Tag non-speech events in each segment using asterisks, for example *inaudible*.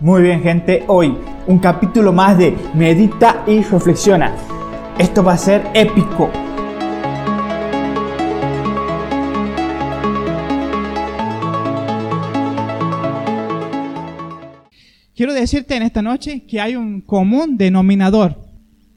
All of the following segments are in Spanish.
Muy bien gente, hoy un capítulo más de Medita y Reflexiona. Esto va a ser épico. Quiero decirte en esta noche que hay un común denominador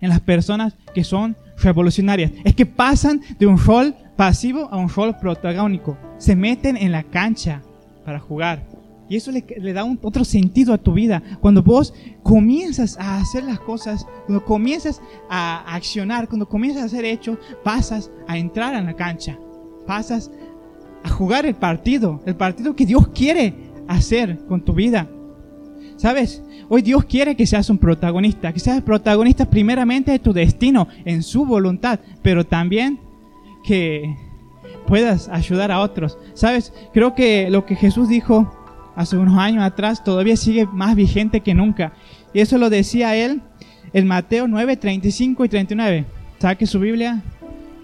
en las personas que son revolucionarias. Es que pasan de un rol pasivo a un rol protagónico. Se meten en la cancha para jugar y eso le, da un, otro sentido a tu vida. Cuando vos comienzas a hacer las cosas, cuando comienzas a accionar, cuando comienzas a hacer hechos, pasas a entrar en la cancha. Pasas a jugar el partido, el partido que Dios quiere hacer con tu vida. ¿Sabes? Hoy Dios quiere que seas un protagonista, que seas protagonista primeramente de tu destino, en su voluntad, pero también que puedas ayudar a otros. ¿Sabes? Creo que lo que Jesús dijo hace unos años atrás, todavía sigue más vigente que nunca. Y eso lo decía él en Mateo 9, 35 y 39. Saque su Biblia,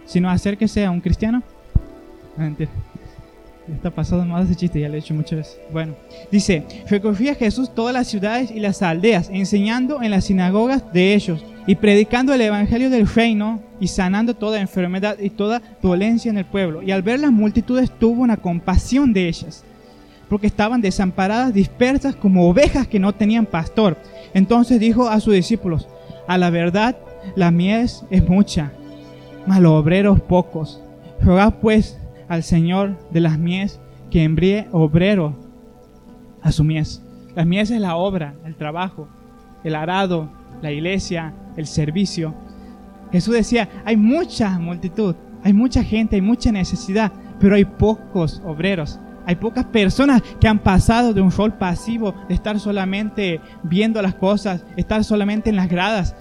si no acérquese a un cristiano. No, mentira. Está pasado más ese chiste, ya lo he hecho muchas veces. Bueno, dice, recorría Jesús todas las ciudades y las aldeas, enseñando en las sinagogas de ellos y predicando el evangelio del reino y sanando toda enfermedad y toda dolencia en el pueblo. Y al ver las multitudes tuvo una compasión de ellas porque estaban desamparadas, dispersas como ovejas que no tenían pastor. Entonces dijo a sus discípulos, a la verdad, la mies es mucha, mas los obreros pocos. Rogad pues al Señor de las mies que envíe obrero a su mies. La mies es la obra, el trabajo, el arado, la iglesia, el servicio. Jesús decía, hay mucha multitud, hay mucha gente, hay mucha necesidad, pero hay pocos obreros. Hay pocas personas que han pasado de un rol pasivo, de estar solamente viendo las cosas, estar solamente en las gradas.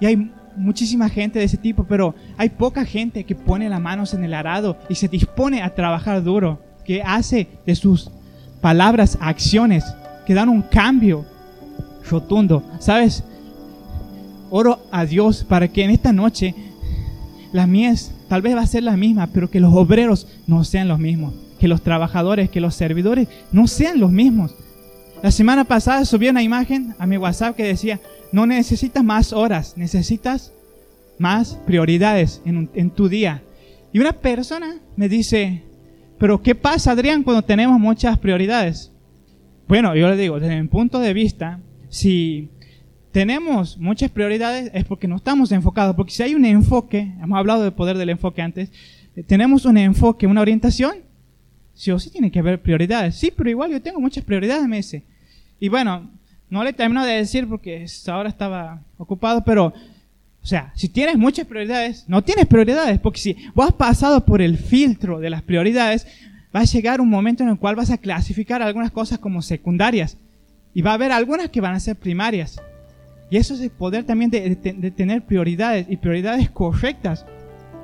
Y hay muchísima gente de ese tipo, pero hay poca gente que pone las manos en el arado y se dispone a trabajar duro, que hace de sus palabras acciones, que dan un cambio rotundo. ¿Sabes? Oro a Dios para que en esta noche la mies tal vez va a ser la misma, pero que los obreros no sean los mismos que los trabajadores, que los servidores no sean los mismos. La semana pasada subí una imagen a mi WhatsApp que decía, no necesitas más horas, necesitas más prioridades en, tu día. Y una persona me dice, pero ¿qué pasa, Adrián, cuando tenemos muchas prioridades? Bueno, yo le digo, desde mi punto de vista, si tenemos muchas prioridades es porque no estamos enfocados, porque si hay un enfoque, hemos hablado del poder del enfoque antes, tenemos un enfoque, una orientación, Sí o sí tiene que haber prioridades. Sí, pero igual yo tengo muchas prioridades, me dice. Y bueno, no le termino de decir porque ahora estaba ocupado, pero, o sea, si tienes muchas prioridades, no tienes prioridades, porque si vos has pasado por el filtro de las prioridades, va a llegar un momento en el cual vas a clasificar algunas cosas como secundarias y va a haber algunas que van a ser primarias. Y eso es el poder también de tener prioridades y prioridades correctas.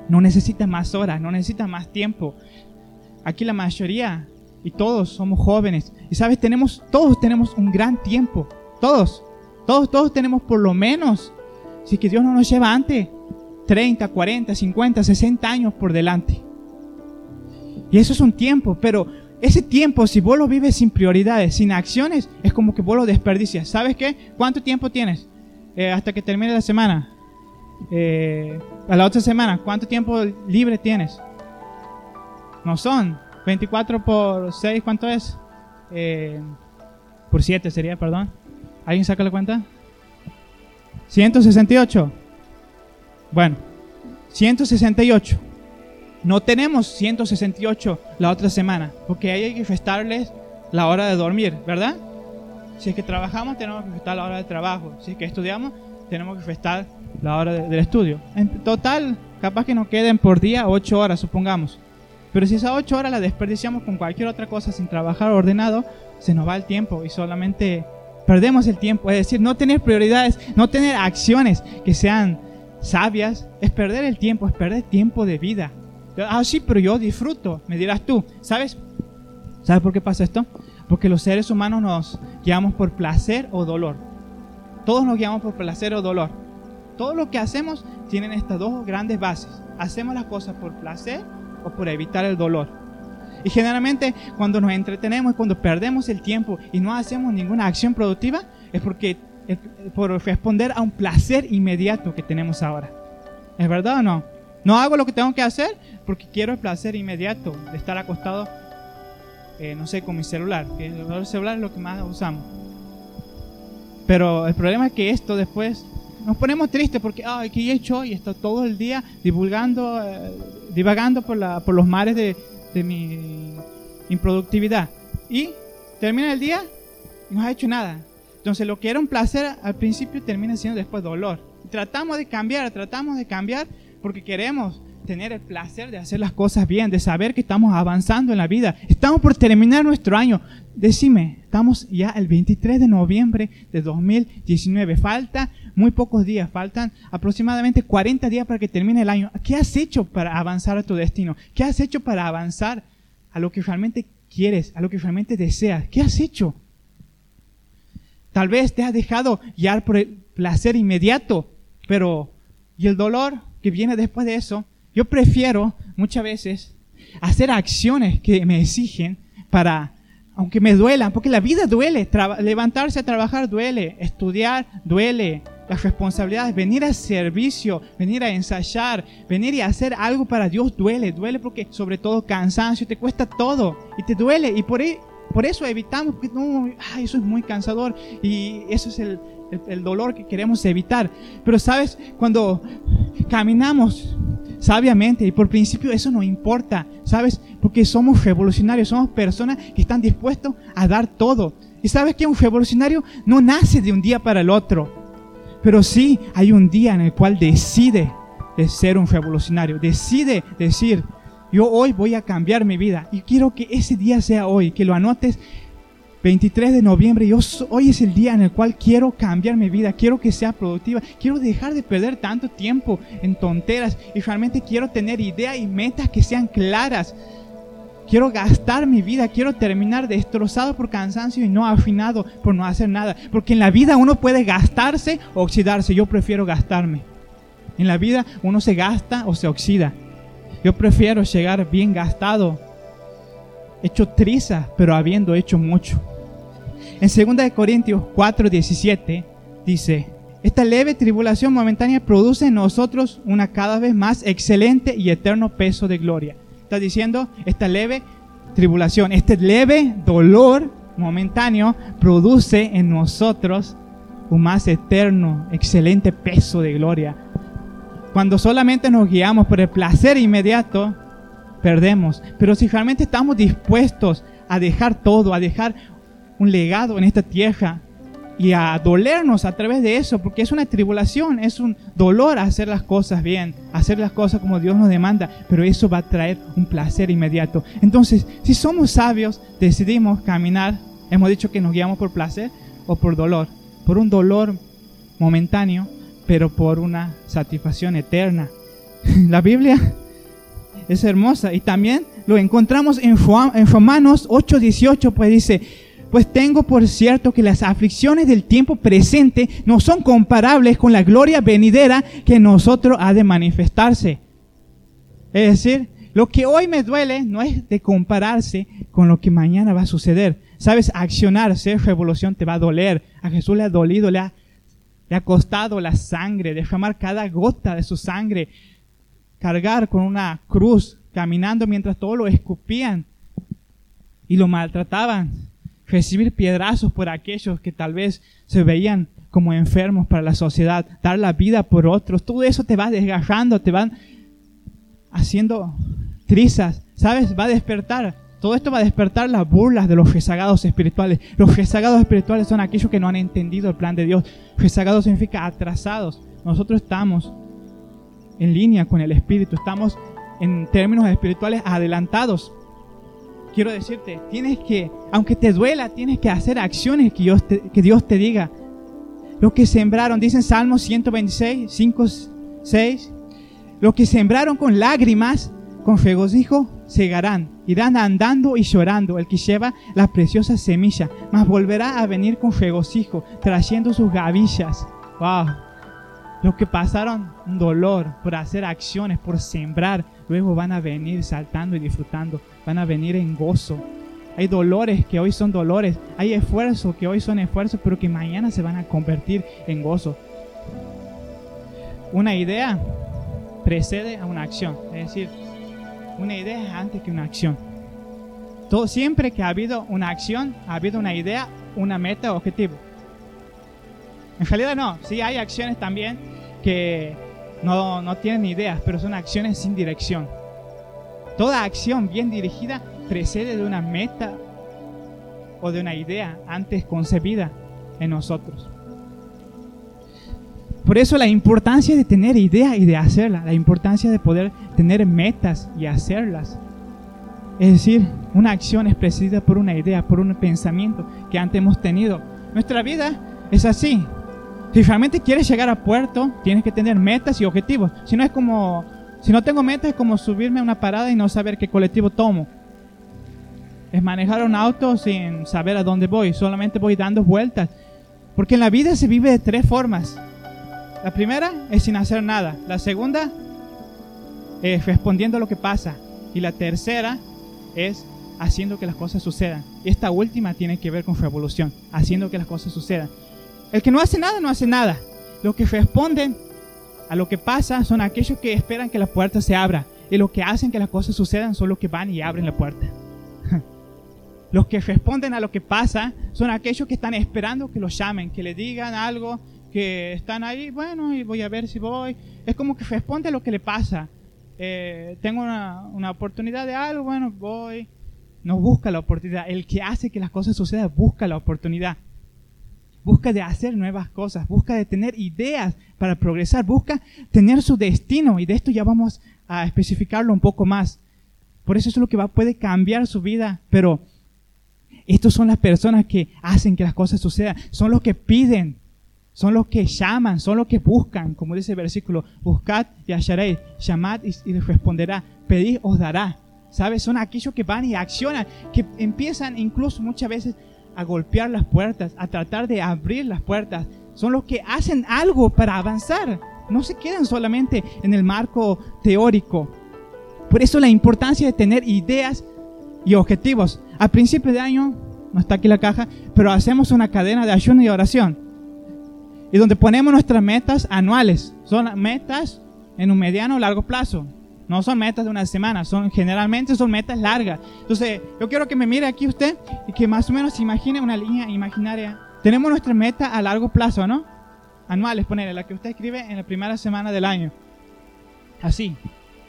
No necesitas más horas, no necesitas más tiempo, Aquí la mayoría y todos somos jóvenes. Y sabes, tenemos, todos tenemos un gran tiempo. Todos, todos, todos tenemos por lo menos, si que Dios no nos lleva antes, 30, 40, 50, 60 años por delante. Y eso es un tiempo, pero ese tiempo, si vos lo vives sin prioridades, sin acciones, es como que vos lo desperdicias. ¿Sabes qué? ¿Cuánto tiempo tienes? Eh, hasta que termine la semana. Eh, a la otra semana, ¿cuánto tiempo libre tienes? No son. 24 por 6, ¿cuánto es? Eh, por 7 sería, perdón. ¿Alguien saca la cuenta? 168. Bueno, 168. No tenemos 168 la otra semana, porque hay que restarles la hora de dormir, ¿verdad? Si es que trabajamos, tenemos que restar la hora de trabajo. Si es que estudiamos, tenemos que restar la hora del estudio. En total, capaz que nos queden por día 8 horas, supongamos. Pero si esas ocho horas las desperdiciamos con cualquier otra cosa sin trabajar ordenado, se nos va el tiempo y solamente perdemos el tiempo. Es decir, no tener prioridades, no tener acciones que sean sabias, es perder el tiempo, es perder tiempo de vida. Ah, sí, pero yo disfruto, me dirás tú. ¿Sabes? ¿Sabes por qué pasa esto? Porque los seres humanos nos guiamos por placer o dolor. Todos nos guiamos por placer o dolor. Todo lo que hacemos tienen estas dos grandes bases. Hacemos las cosas por placer o por evitar el dolor. Y generalmente cuando nos entretenemos, cuando perdemos el tiempo y no hacemos ninguna acción productiva, es porque es por responder a un placer inmediato que tenemos ahora. ¿Es verdad o no? No hago lo que tengo que hacer porque quiero el placer inmediato de estar acostado, eh, no sé, con mi celular, que el celular es lo que más usamos. Pero el problema es que esto después nos ponemos tristes porque, ay, ¿qué he hecho? Y está todo el día divulgando, eh, divagando por, la, por los mares de, de mi improductividad. Y termina el día y no ha hecho nada. Entonces lo que era un placer al principio termina siendo después dolor. Tratamos de cambiar, tratamos de cambiar porque queremos tener el placer de hacer las cosas bien, de saber que estamos avanzando en la vida. Estamos por terminar nuestro año. Decime, estamos ya el 23 de noviembre de 2019. Falta muy pocos días, faltan aproximadamente 40 días para que termine el año. ¿Qué has hecho para avanzar a tu destino? ¿Qué has hecho para avanzar a lo que realmente quieres, a lo que realmente deseas? ¿Qué has hecho? Tal vez te has dejado guiar por el placer inmediato, pero ¿y el dolor que viene después de eso? Yo prefiero muchas veces hacer acciones que me exigen para, aunque me duelan, porque la vida duele, levantarse a trabajar duele, estudiar duele, las responsabilidades, venir al servicio, venir a ensayar, venir y hacer algo para Dios duele, duele porque sobre todo cansancio, te cuesta todo y te duele. Y por, por eso evitamos, porque no, eso es muy cansador y eso es el, el dolor que queremos evitar. Pero sabes, cuando caminamos sabiamente y por principio eso no importa, ¿sabes? Porque somos revolucionarios, somos personas que están dispuestos a dar todo. Y sabes que un revolucionario no nace de un día para el otro. Pero sí hay un día en el cual decide de ser un revolucionario, decide decir, yo hoy voy a cambiar mi vida y quiero que ese día sea hoy, que lo anotes 23 de noviembre, hoy es el día en el cual quiero cambiar mi vida, quiero que sea productiva, quiero dejar de perder tanto tiempo en tonteras y realmente quiero tener ideas y metas que sean claras. Quiero gastar mi vida, quiero terminar destrozado por cansancio y no afinado por no hacer nada. Porque en la vida uno puede gastarse o oxidarse. Yo prefiero gastarme. En la vida uno se gasta o se oxida. Yo prefiero llegar bien gastado, hecho triza, pero habiendo hecho mucho. En 2 Corintios 4, 17 dice, esta leve tribulación momentánea produce en nosotros una cada vez más excelente y eterno peso de gloria está diciendo, esta leve tribulación, este leve dolor momentáneo produce en nosotros un más eterno, excelente peso de gloria. Cuando solamente nos guiamos por el placer inmediato, perdemos. Pero si realmente estamos dispuestos a dejar todo, a dejar un legado en esta tierra, y a dolernos a través de eso, porque es una tribulación, es un dolor hacer las cosas bien, hacer las cosas como Dios nos demanda, pero eso va a traer un placer inmediato. Entonces, si somos sabios, decidimos caminar, hemos dicho que nos guiamos por placer o por dolor, por un dolor momentáneo, pero por una satisfacción eterna. *laughs* La Biblia es hermosa y también lo encontramos en, Romanos 8:18, pues dice, pues tengo por cierto que las aflicciones del tiempo presente no son comparables con la gloria venidera que nosotros ha de manifestarse. Es decir, lo que hoy me duele no es de compararse con lo que mañana va a suceder. Sabes, accionar, ser revolución te va a doler. A Jesús le ha dolido, le ha, le ha costado la sangre, derramar cada gota de su sangre, cargar con una cruz, caminando mientras todos lo escupían y lo maltrataban recibir piedrazos por aquellos que tal vez se veían como enfermos para la sociedad, dar la vida por otros, todo eso te va desgarrando, te van haciendo trizas, ¿sabes? Va a despertar. Todo esto va a despertar las burlas de los rezagados espirituales. Los rezagados espirituales son aquellos que no han entendido el plan de Dios. Rezagados significa atrasados. Nosotros estamos en línea con el Espíritu, estamos en términos espirituales adelantados quiero decirte, tienes que, aunque te duela, tienes que hacer acciones que Dios te, que Dios te diga. Lo que sembraron, dicen Salmos 126, 5, 6, lo que sembraron con lágrimas, con regocijo, segarán. Irán andando y llorando el que lleva la preciosa semilla, mas volverá a venir con regocijo, trayendo sus gavillas. Wow. Los que pasaron dolor por hacer acciones, por sembrar, luego van a venir saltando y disfrutando, van a venir en gozo. Hay dolores que hoy son dolores, hay esfuerzos que hoy son esfuerzos, pero que mañana se van a convertir en gozo. Una idea precede a una acción, es decir, una idea es antes que una acción. Todo, siempre que ha habido una acción, ha habido una idea, una meta, objetivo. En realidad no, sí hay acciones también que no, no tienen ideas, pero son acciones sin dirección. Toda acción bien dirigida precede de una meta o de una idea antes concebida en nosotros. Por eso la importancia de tener ideas y de hacerlas, la importancia de poder tener metas y hacerlas. Es decir, una acción es precedida por una idea, por un pensamiento que antes hemos tenido. Nuestra vida es así. Si realmente quieres llegar a puerto, tienes que tener metas y objetivos. Si no es como, si no tengo metas es como subirme a una parada y no saber qué colectivo tomo. Es manejar un auto sin saber a dónde voy, solamente voy dando vueltas. Porque en la vida se vive de tres formas. La primera es sin hacer nada. La segunda es respondiendo a lo que pasa. Y la tercera es haciendo que las cosas sucedan. Y esta última tiene que ver con revolución, haciendo que las cosas sucedan. El que no hace nada, no hace nada. Los que responden a lo que pasa son aquellos que esperan que la puerta se abra. Y los que hacen que las cosas sucedan son los que van y abren la puerta. *laughs* Los que responden a lo que pasa son aquellos que están esperando que los llamen, que le digan algo, que están ahí, bueno, y voy a ver si voy. Es como que responde a lo que le pasa. Eh, tengo una, una, oportunidad de algo, bueno, voy. No busca la oportunidad. El que hace que las cosas sucedan busca la oportunidad. Busca de hacer nuevas cosas, busca de tener ideas para progresar, busca tener su destino. Y de esto ya vamos a especificarlo un poco más. Por eso es lo que va, puede cambiar su vida, pero estos son las personas que hacen que las cosas sucedan, son los que piden, son los que llaman, son los que buscan, como dice el versículo, buscad y hallaréis, llamad y, les responderá, pedid os dará. ¿Sabes? Son aquellos que van y accionan, que empiezan incluso muchas veces a golpear las puertas, a tratar de abrir las puertas. Son los que hacen algo para avanzar. No se quedan solamente en el marco teórico. Por eso la importancia de tener ideas y objetivos. A principio de año, no está aquí la caja, pero hacemos una cadena de ayuno y oración. Y donde ponemos nuestras metas anuales. Son metas en un mediano o largo plazo. No son metas de una semana, son generalmente son metas largas. Entonces, yo quiero que me mire aquí usted y que más o menos se imagine una línea imaginaria. Tenemos nuestra meta a largo plazo, ¿no? Anuales, ponerle la que usted escribe en la primera semana del año. Así,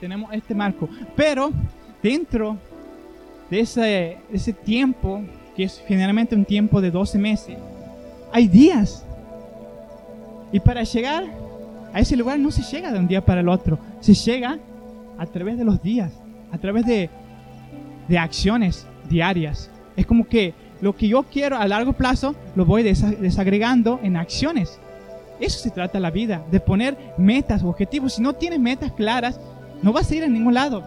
tenemos este marco. Pero dentro de ese, ese tiempo, que es generalmente un tiempo de 12 meses, hay días. Y para llegar a ese lugar no se llega de un día para el otro, se llega a través de los días, a través de, de acciones diarias. Es como que lo que yo quiero a largo plazo lo voy desagregando en acciones. Eso se trata la vida, de poner metas, objetivos. Si no tienes metas claras, no vas a ir a ningún lado.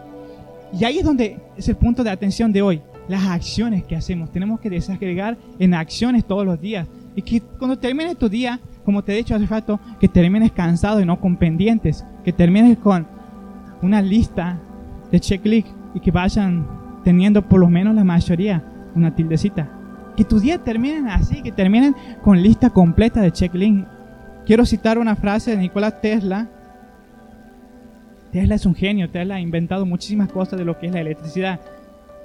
Y ahí es donde es el punto de atención de hoy. Las acciones que hacemos. Tenemos que desagregar en acciones todos los días. Y que cuando termine tu día, como te he dicho hace rato, que termines cansado y no con pendientes. Que termines con una lista de checklist y que vayan teniendo por lo menos la mayoría una tildecita. Que tu día terminen así, que terminen con lista completa de checklist. Quiero citar una frase de Nikola Tesla Tesla es un genio, Tesla ha inventado muchísimas cosas de lo que es la electricidad.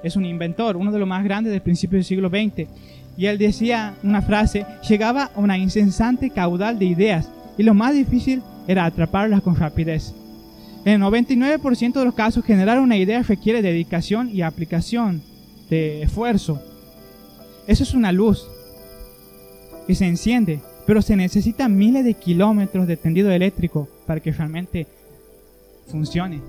Es un inventor, uno de los más grandes del principio del siglo XX. Y él decía una frase, llegaba a una incesante caudal de ideas y lo más difícil era atraparlas con rapidez. En el 99% de los casos, generar una idea requiere dedicación y aplicación de esfuerzo. Eso es una luz que se enciende, pero se necesitan miles de kilómetros de tendido eléctrico para que realmente funcione.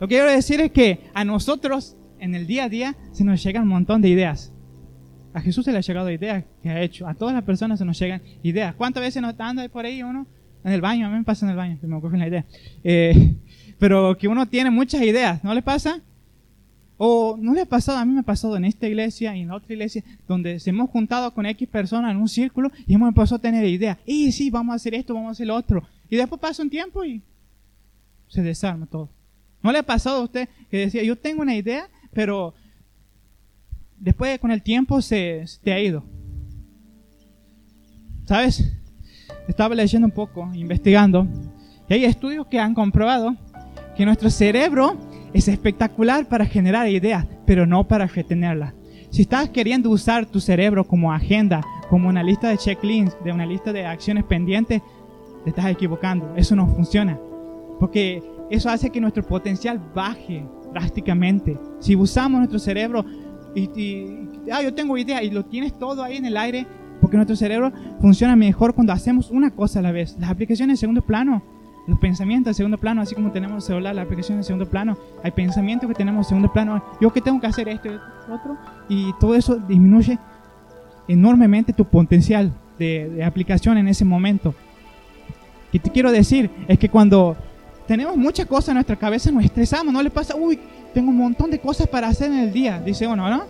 Lo que quiero decir es que a nosotros en el día a día se nos llegan un montón de ideas. A Jesús se le ha llegado ideas que ha hecho. A todas las personas se nos llegan ideas. ¿Cuántas veces nos anda por ahí uno? En el baño, a mí me pasa en el baño, que me ocurre la idea. Eh, pero que uno tiene muchas ideas, ¿no le pasa? O no le ha pasado, a mí me ha pasado en esta iglesia y en otra iglesia, donde se hemos juntado con X personas en un círculo y hemos empezado a tener ideas. Y sí, vamos a hacer esto, vamos a hacer lo otro. Y después pasa un tiempo y se desarma todo. ¿No le ha pasado a usted que decía, yo tengo una idea, pero después con el tiempo se, te ha ido? ¿Sabes? Estaba leyendo un poco, investigando, y hay estudios que han comprobado que nuestro cerebro es espectacular para generar ideas, pero no para retenerlas. Si estás queriendo usar tu cerebro como agenda, como una lista de checklists, de una lista de acciones pendientes, te estás equivocando. Eso no funciona. Porque eso hace que nuestro potencial baje drásticamente. Si usamos nuestro cerebro y, ah, yo tengo idea y lo tienes todo ahí en el aire, porque nuestro cerebro funciona mejor cuando hacemos una cosa a la vez. Las aplicaciones de segundo plano, los pensamientos de segundo plano, así como tenemos el celular, la aplicación de segundo plano, hay pensamientos que tenemos de segundo plano. Yo que tengo que hacer esto y otro, y todo eso disminuye enormemente tu potencial de, de aplicación en ese momento. ¿Qué te quiero decir? Es que cuando tenemos muchas cosas en nuestra cabeza, nos estresamos, no le pasa, uy, tengo un montón de cosas para hacer en el día, dice uno, ¿no?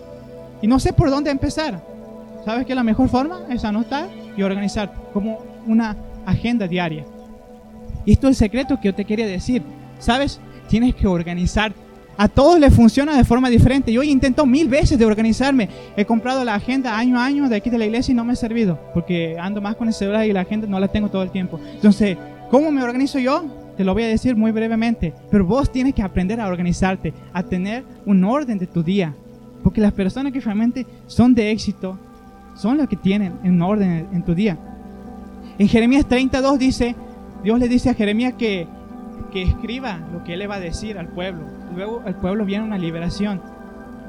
Y no sé por dónde empezar. ¿Sabes que la mejor forma es anotar y organizar como una agenda diaria? Y esto es el secreto que yo te quería decir. ¿Sabes? Tienes que organizar. A todos les funciona de forma diferente. Yo intento mil veces de organizarme. He comprado la agenda año a año de aquí de la iglesia y no me ha servido. Porque ando más con el celular y la agenda no la tengo todo el tiempo. Entonces, ¿cómo me organizo yo? Te lo voy a decir muy brevemente. Pero vos tienes que aprender a organizarte, a tener un orden de tu día. Porque las personas que realmente son de éxito son las que tienen un orden en tu día. En Jeremías 32 dice, Dios le dice a Jeremías que, que escriba lo que él le va a decir al pueblo. Luego el pueblo viene una liberación.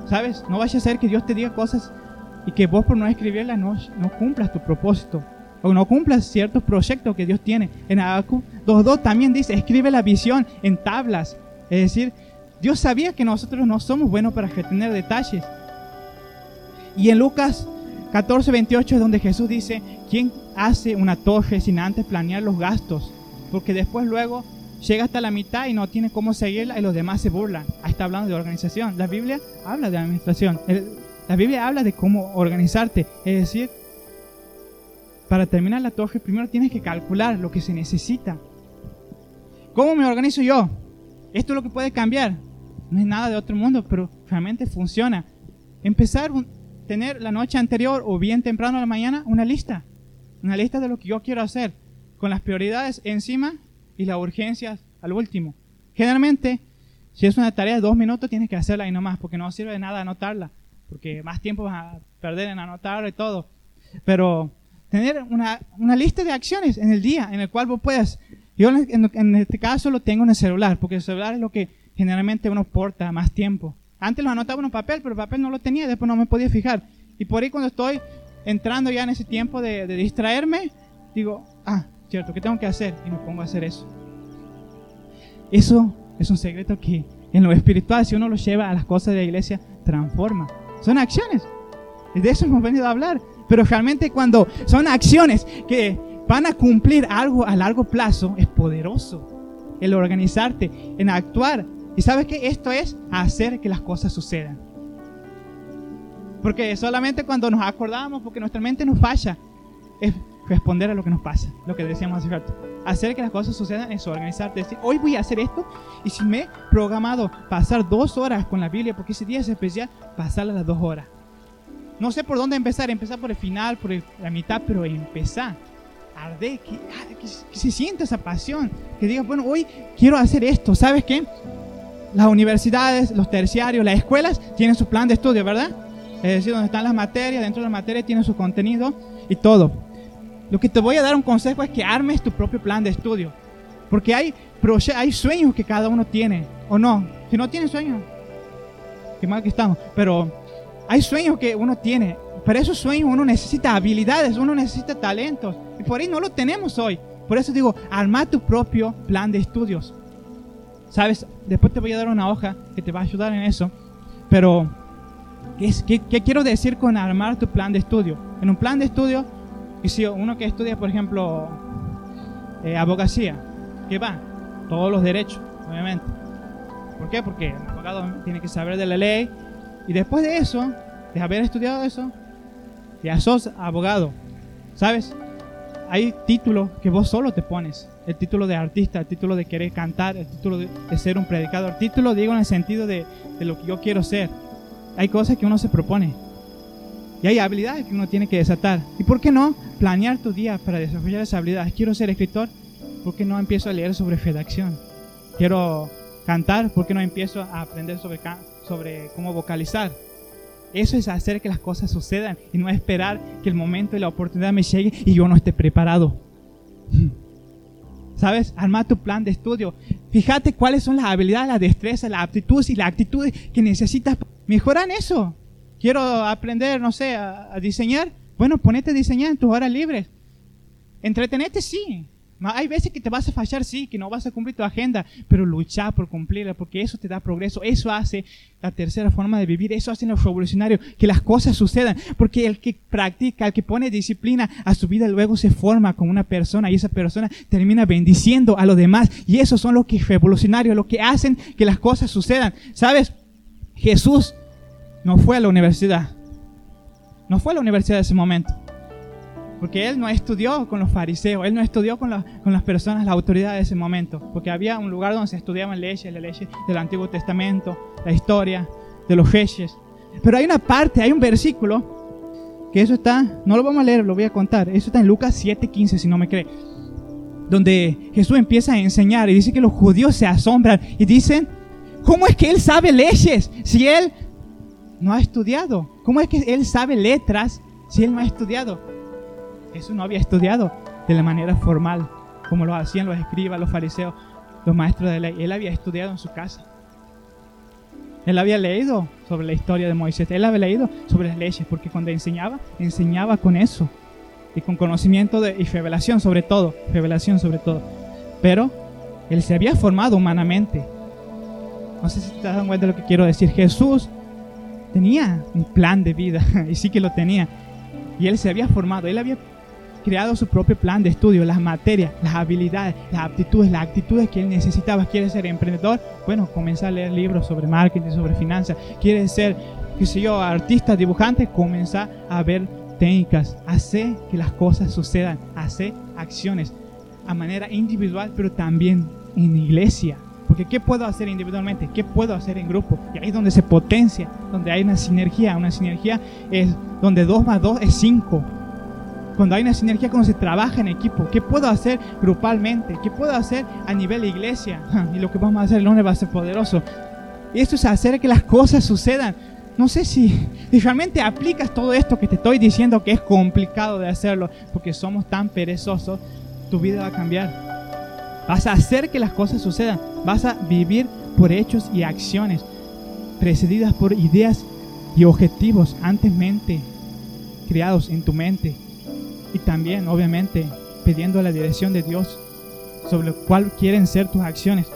¿Sabes? No vaya a ser que Dios te diga cosas y que vos por no escribirlas no, no cumplas tu propósito o no cumplas ciertos proyectos que Dios tiene. En Habacuc 2.2 también dice, escribe la visión en tablas. Es decir, Dios sabía que nosotros no somos buenos para retener detalles. Y en Lucas 14.28 es donde Jesús dice, ¿quién hace una torre sin antes planear los gastos? Porque después luego llega hasta la mitad y no tiene cómo seguirla y los demás se burlan. Ahí está hablando de organización. La Biblia habla de administración. la Biblia habla de cómo organizarte. Es decir, para terminar la torre, primero tienes que calcular lo que se necesita. ¿Cómo me organizo yo? Esto es lo que puede cambiar. No es nada de otro mundo, pero realmente funciona. Empezar a tener la noche anterior o bien temprano a la mañana una lista. Una lista de lo que yo quiero hacer, con las prioridades encima y las urgencias al último. Generalmente, si es una tarea de dos minutos, tienes que hacerla y no más, porque no sirve de nada anotarla, porque más tiempo vas a perder en anotarla y todo. Pero tener una, una, lista de acciones en el día en el cual vos puedas. Yo en, este caso lo tengo en el celular, porque el celular es lo que generalmente uno porta más tiempo. Antes lo anotaba en un papel, pero el papel no lo tenía después no me podía fijar. Y por ahí cuando estoy entrando ya en ese tiempo de, distraerme, digo, ah, cierto, ¿qué tengo que hacer? Y me pongo a hacer eso. Eso es un secreto que en lo espiritual, si uno lo lleva a las cosas de la iglesia, transforma. Son acciones. De eso hemos venido a hablar. Pero realmente cuando son acciones que van a cumplir algo a largo plazo, es poderoso el organizarte, en actuar. Y sabes que esto es hacer que las cosas sucedan. Porque solamente cuando nos acordamos, porque nuestra mente nos falla, es responder a lo que nos pasa, lo que decíamos hace rato. Hacer que las cosas sucedan es organizarte, decir, hoy voy a hacer esto, y si me he programado pasar dos horas con la Biblia, porque ese día es especial, pasarla las dos horas. No sé por dónde empezar, empezar por el final, por la mitad, pero empezar. Arde, que, ah, que, se sienta esa pasión, que diga, bueno, hoy quiero hacer esto, ¿sabes qué? Las universidades, los terciarios, las escuelas tienen su plan de estudio, ¿verdad? Es decir, donde están las materias, dentro de las materias tienen su contenido y todo. Lo que te voy a dar un consejo es que armes tu propio plan de estudio. Porque hay, hay sueños que cada uno tiene, ¿o no? Si no tiene sueños, qué mal que estamos. Pero hay sueños que uno tiene, pero esos sueños uno necesita habilidades, uno necesita talentos. Y por ahí no lo tenemos hoy. Por eso digo, arma tu propio plan de estudios. ¿Sabes? Después te voy a dar una hoja que te va a ayudar en eso. Pero, ¿qué, qué, quiero decir con armar tu plan de estudio? En un plan de estudio, y si uno que estudia, por ejemplo, eh, abogacía, ¿qué va? Todos los derechos, obviamente. ¿Por qué? Porque el abogado tiene que saber de la ley. Y después de eso, de haber estudiado eso, ya sos abogado. ¿Sabes? Hay títulos que vos solo te pones. El título de artista, el título de querer cantar, el título de, ser un predicador. Título digo en el sentido de, de lo que yo quiero ser. Hay cosas que uno se propone. Y hay habilidades que uno tiene que desatar. ¿Y por qué no planear tu día para desarrollar esas habilidades? Quiero ser escritor, ¿por qué no empiezo a leer sobre fedacción? Quiero cantar, ¿por qué no empiezo a aprender sobre, sobre cómo vocalizar? Eso es hacer que las cosas sucedan y no esperar que el momento y la oportunidad me llegue y yo no esté preparado. *laughs* ¿Sabes? Arma tu plan de estudio. Fíjate cuáles son las habilidades, las destrezas, las aptitudes y las actitudes que necesitas. Mejorar eso. Quiero aprender, no sé, a, a diseñar. Bueno, ponete a diseñar en tus horas libres. Entretenete, sí. Hay veces que te vas a fallar, sí, que no vas a cumplir tu agenda, pero lucha por cumplirla, porque eso te da progreso, eso hace la tercera forma de vivir, eso hace en los revolucionarios, que las cosas sucedan, porque el que practica, el que pone disciplina a su vida, luego se forma como una persona y esa persona termina bendiciendo a los demás, y esos son los que revolucionarios, los que hacen que las cosas sucedan. ¿Sabes? Jesús no fue a la universidad, no fue a la universidad en ese momento. Porque él no estudió con los fariseos, él no estudió con, con las personas, la autoridad de ese momento. Porque había un lugar donde se estudiaban leyes, las leyes del Antiguo Testamento, la historia de los reyes. Pero hay una parte, hay un versículo, que eso está, no lo vamos a leer, lo voy a contar. Eso está en Lucas 7:15, si no me cree. Donde Jesús empieza a enseñar y dice que los judíos se asombran y dicen, ¿cómo es que él sabe leyes si él no ha estudiado? ¿Cómo es que él sabe letras si él no ha estudiado? Jesús no había estudiado de la manera formal, como lo hacían los escribas, los fariseos, los maestros de ley. Él había estudiado en su casa. Él había leído sobre la historia de Moisés. Él había leído sobre las leyes, porque cuando enseñaba, enseñaba con eso. Y con conocimiento de, y revelación sobre todo. Revelación sobre todo. Pero él se había formado humanamente. No sé si te das cuenta de lo que quiero decir. Jesús tenía un plan de vida. *laughs* y sí que lo tenía. Y él se había formado. Él había creado su propio plan de estudio, las materias, las habilidades, las aptitudes, las actitudes que él necesitaba. ¿Quiere ser emprendedor? Bueno, comenzar a leer libros sobre marketing, sobre finanzas. ¿Quiere ser, qué sé yo, artista, dibujante? Comenzar a ver técnicas. Hacer que las cosas sucedan. Hacer acciones a manera individual, pero también en iglesia. Porque ¿qué puedo hacer individualmente? ¿Qué puedo hacer en grupo? Y ahí es donde se potencia, donde hay una sinergia. Una sinergia es donde 2 más 2 es 5 cuando hay una sinergia, cuando se trabaja en equipo. ¿Qué puedo hacer grupalmente? ¿Qué puedo hacer a nivel de iglesia? *laughs* Y lo que vamos a hacer el lunes va a ser poderoso. Y esto es hacer que las cosas sucedan. No sé si, realmente aplicas todo esto que te estoy diciendo que es complicado de hacerlo, porque somos tan perezosos, tu vida va a cambiar. Vas a hacer que las cosas sucedan. Vas a vivir por hechos y acciones precedidas por ideas y objetivos antes mente creados en tu mente y también, obviamente, pidiendo la dirección de Dios sobre cuál quieren ser tus acciones.